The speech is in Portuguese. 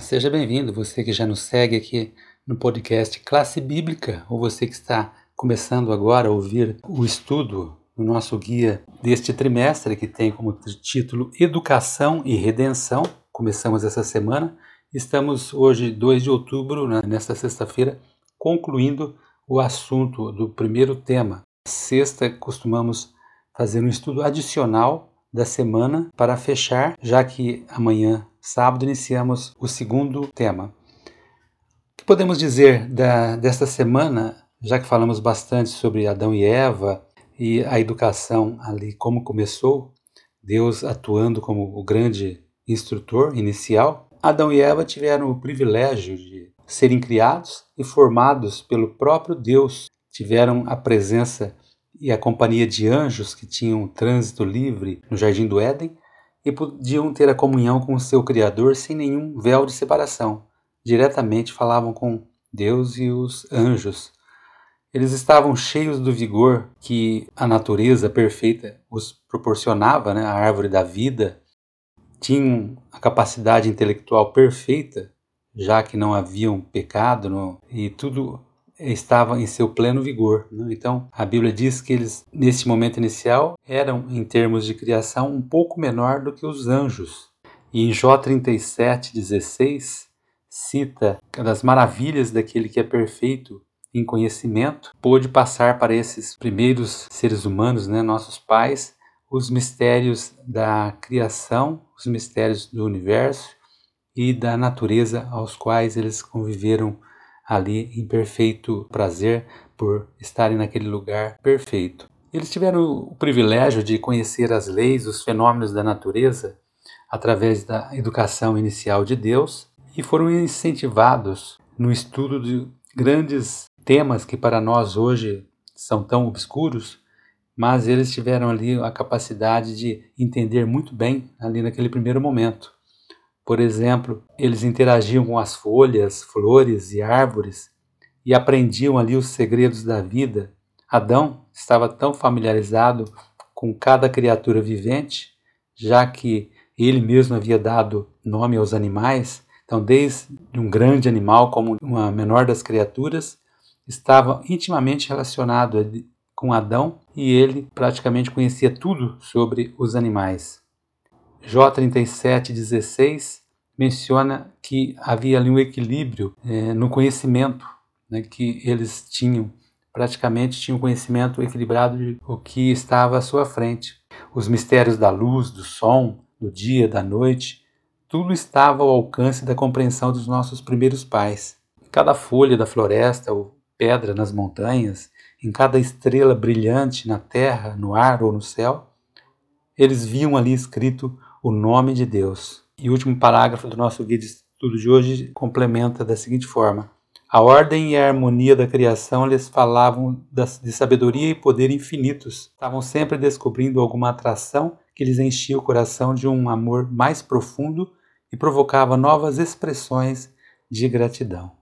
Seja bem-vindo, você que já nos segue aqui no podcast Classe Bíblica, ou você que está começando agora a ouvir o estudo do nosso guia deste trimestre, que tem como título Educação e Redenção. Começamos essa semana, estamos hoje, 2 de outubro, né, nesta sexta-feira, concluindo o assunto do primeiro tema. Sexta, costumamos fazer um estudo adicional da semana para fechar, já que amanhã Sábado iniciamos o segundo tema. O que podemos dizer da, desta semana, já que falamos bastante sobre Adão e Eva e a educação ali, como começou, Deus atuando como o grande instrutor inicial? Adão e Eva tiveram o privilégio de serem criados e formados pelo próprio Deus, tiveram a presença e a companhia de anjos que tinham trânsito livre no jardim do Éden e podiam ter a comunhão com o seu Criador sem nenhum véu de separação. Diretamente falavam com Deus e os anjos. Eles estavam cheios do vigor que a natureza perfeita os proporcionava, né? a árvore da vida. Tinham a capacidade intelectual perfeita, já que não haviam pecado e tudo estava em seu pleno vigor. Né? Então, a Bíblia diz que eles, nesse momento inicial, eram, em termos de criação, um pouco menor do que os anjos. E em Jó 37,16, cita das maravilhas daquele que é perfeito em conhecimento, pôde passar para esses primeiros seres humanos, né, nossos pais, os mistérios da criação, os mistérios do universo e da natureza aos quais eles conviveram ali em perfeito prazer por estarem naquele lugar perfeito. Eles tiveram o privilégio de conhecer as leis, os fenômenos da natureza através da educação inicial de Deus e foram incentivados no estudo de grandes temas que para nós hoje são tão obscuros, mas eles tiveram ali a capacidade de entender muito bem ali naquele primeiro momento. Por exemplo, eles interagiam com as folhas, flores e árvores e aprendiam ali os segredos da vida. Adão estava tão familiarizado com cada criatura vivente, já que ele mesmo havia dado nome aos animais. Então, desde um grande animal como uma menor das criaturas, estava intimamente relacionado com Adão e ele praticamente conhecia tudo sobre os animais. Jó 37,16 menciona que havia ali um equilíbrio é, no conhecimento né, que eles tinham. Praticamente tinham conhecimento equilibrado de o que estava à sua frente. Os mistérios da luz, do som, do dia, da noite, tudo estava ao alcance da compreensão dos nossos primeiros pais. Cada folha da floresta ou pedra nas montanhas, em cada estrela brilhante na terra, no ar ou no céu, eles viam ali escrito o nome de Deus. E o último parágrafo do nosso guia de estudo de hoje complementa da seguinte forma: A ordem e a harmonia da criação lhes falavam de sabedoria e poder infinitos. Estavam sempre descobrindo alguma atração que lhes enchia o coração de um amor mais profundo e provocava novas expressões de gratidão.